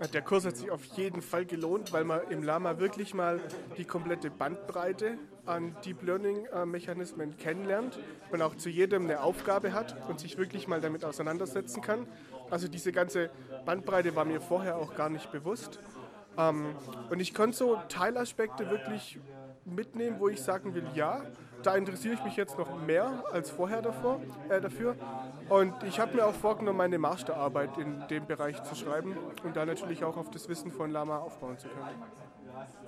Der Kurs hat sich auf jeden Fall gelohnt, weil man im Lama wirklich mal die komplette Bandbreite an Deep Learning äh, kennenlernt und auch zu jedem eine Aufgabe hat und sich wirklich mal damit auseinandersetzen kann. Also diese ganze Bandbreite war mir vorher auch gar nicht bewusst. Ähm, und ich konnte so Teilaspekte wirklich mitnehmen, wo ich sagen will, ja, da interessiere ich mich jetzt noch mehr als vorher davor, äh, dafür. Und ich habe mir auch vorgenommen, meine Masterarbeit in dem Bereich zu schreiben und da natürlich auch auf das Wissen von Lama aufbauen zu können.